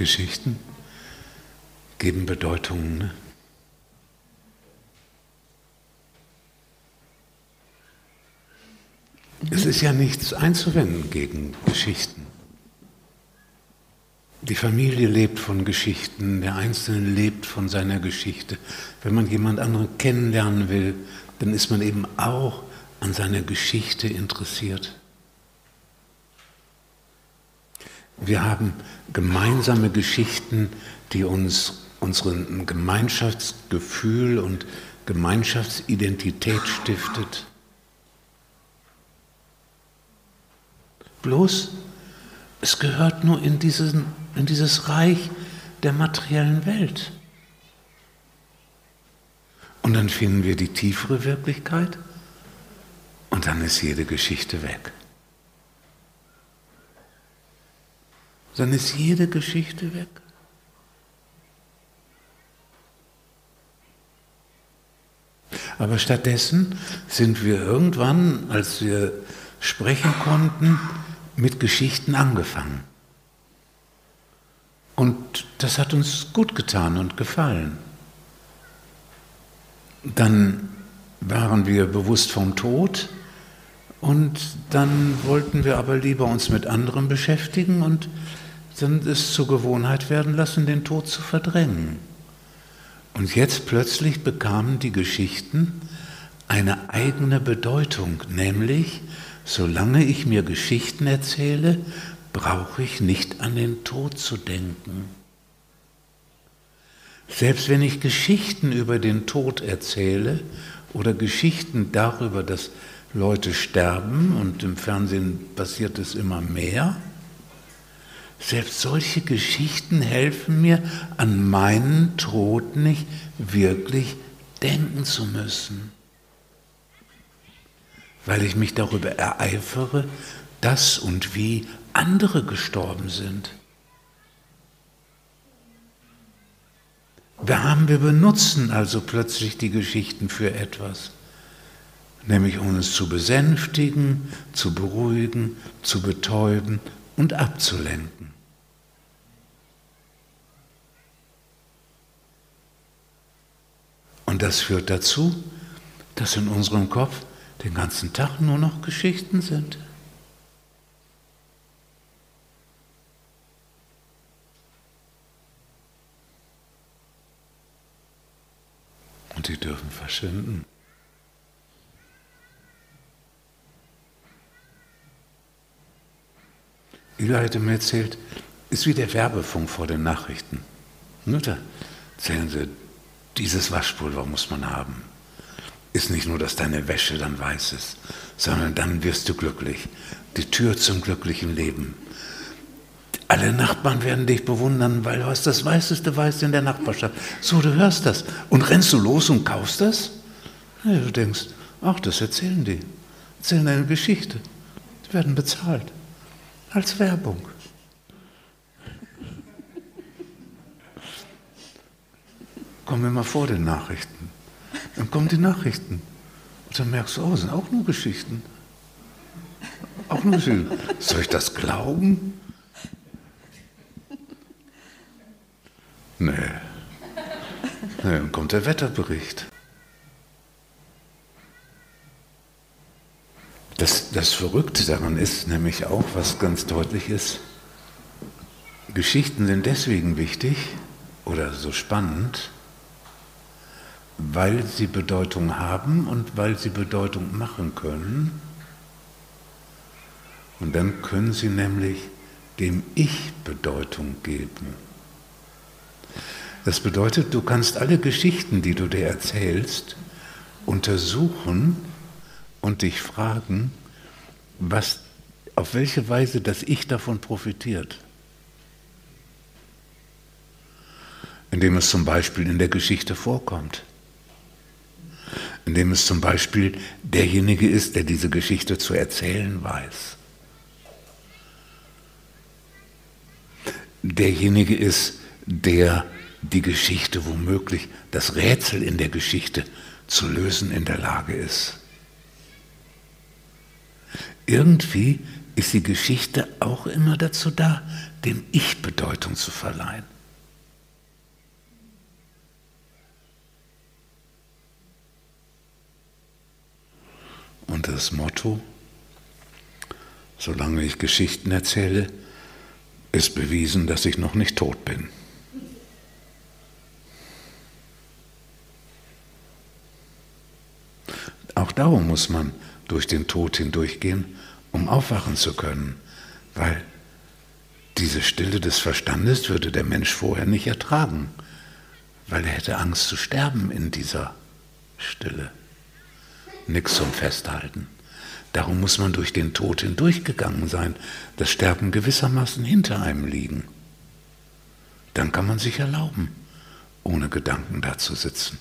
Geschichten geben Bedeutungen. Ne? Es ist ja nichts einzuwenden gegen Geschichten. Die Familie lebt von Geschichten, der Einzelne lebt von seiner Geschichte. Wenn man jemand anderen kennenlernen will, dann ist man eben auch an seiner Geschichte interessiert. Wir haben gemeinsame Geschichten, die uns unseren Gemeinschaftsgefühl und Gemeinschaftsidentität stiftet. Bloß, es gehört nur in, diesen, in dieses Reich der materiellen Welt. Und dann finden wir die tiefere Wirklichkeit und dann ist jede Geschichte weg. Dann ist jede Geschichte weg. Aber stattdessen sind wir irgendwann, als wir sprechen konnten, mit Geschichten angefangen. Und das hat uns gut getan und gefallen. Dann waren wir bewusst vom Tod und dann wollten wir aber lieber uns mit anderem beschäftigen und dann es zur Gewohnheit werden lassen, den Tod zu verdrängen. Und jetzt plötzlich bekamen die Geschichten eine eigene Bedeutung, nämlich, solange ich mir Geschichten erzähle, brauche ich nicht an den Tod zu denken. Selbst wenn ich Geschichten über den Tod erzähle oder Geschichten darüber, dass Leute sterben und im Fernsehen passiert es immer mehr, selbst solche Geschichten helfen mir, an meinen Tod nicht wirklich denken zu müssen, weil ich mich darüber ereifere, dass und wie andere gestorben sind. Wir haben, wir benutzen also plötzlich die Geschichten für etwas, nämlich um uns zu besänftigen, zu beruhigen, zu betäuben und abzulenken. Und das führt dazu, dass in unserem Kopf den ganzen Tag nur noch Geschichten sind. Und die dürfen verschwinden. Ila hätte mir erzählt, ist wie der Werbefunk vor den Nachrichten. Mutter, erzählen Sie, dieses Waschpulver muss man haben. Ist nicht nur, dass deine Wäsche dann weiß ist, sondern dann wirst du glücklich. Die Tür zum glücklichen Leben. Alle Nachbarn werden dich bewundern, weil du hast das weißeste Weiß in der Nachbarschaft. So, du hörst das. Und rennst du los und kaufst das? Ja, du denkst, ach, das erzählen die. Erzählen eine Geschichte. Die werden bezahlt als Werbung. Kommen wir mal vor den Nachrichten. Dann kommen die Nachrichten. Und dann merkst du, oh, sind auch nur Geschichten. Auch nur Geschichten. Soll ich das glauben? Nee. nee. Dann kommt der Wetterbericht. Das, das Verrückte daran ist nämlich auch, was ganz deutlich ist, Geschichten sind deswegen wichtig oder so spannend, weil sie Bedeutung haben und weil sie Bedeutung machen können. Und dann können sie nämlich dem Ich Bedeutung geben. Das bedeutet, du kannst alle Geschichten, die du dir erzählst, untersuchen und dich fragen, was, auf welche Weise das Ich davon profitiert. Indem es zum Beispiel in der Geschichte vorkommt. Indem es zum Beispiel derjenige ist, der diese Geschichte zu erzählen weiß. Derjenige ist, der die Geschichte womöglich, das Rätsel in der Geschichte zu lösen in der Lage ist. Irgendwie ist die Geschichte auch immer dazu da, dem Ich Bedeutung zu verleihen. Und das Motto, solange ich Geschichten erzähle, ist bewiesen, dass ich noch nicht tot bin. Auch darum muss man durch den Tod hindurchgehen, um aufwachen zu können, weil diese Stille des Verstandes würde der Mensch vorher nicht ertragen, weil er hätte Angst zu sterben in dieser Stille. Nichts zum Festhalten. Darum muss man durch den Tod hindurchgegangen sein, das Sterben gewissermaßen hinter einem liegen. Dann kann man sich erlauben, ohne Gedanken da zu sitzen.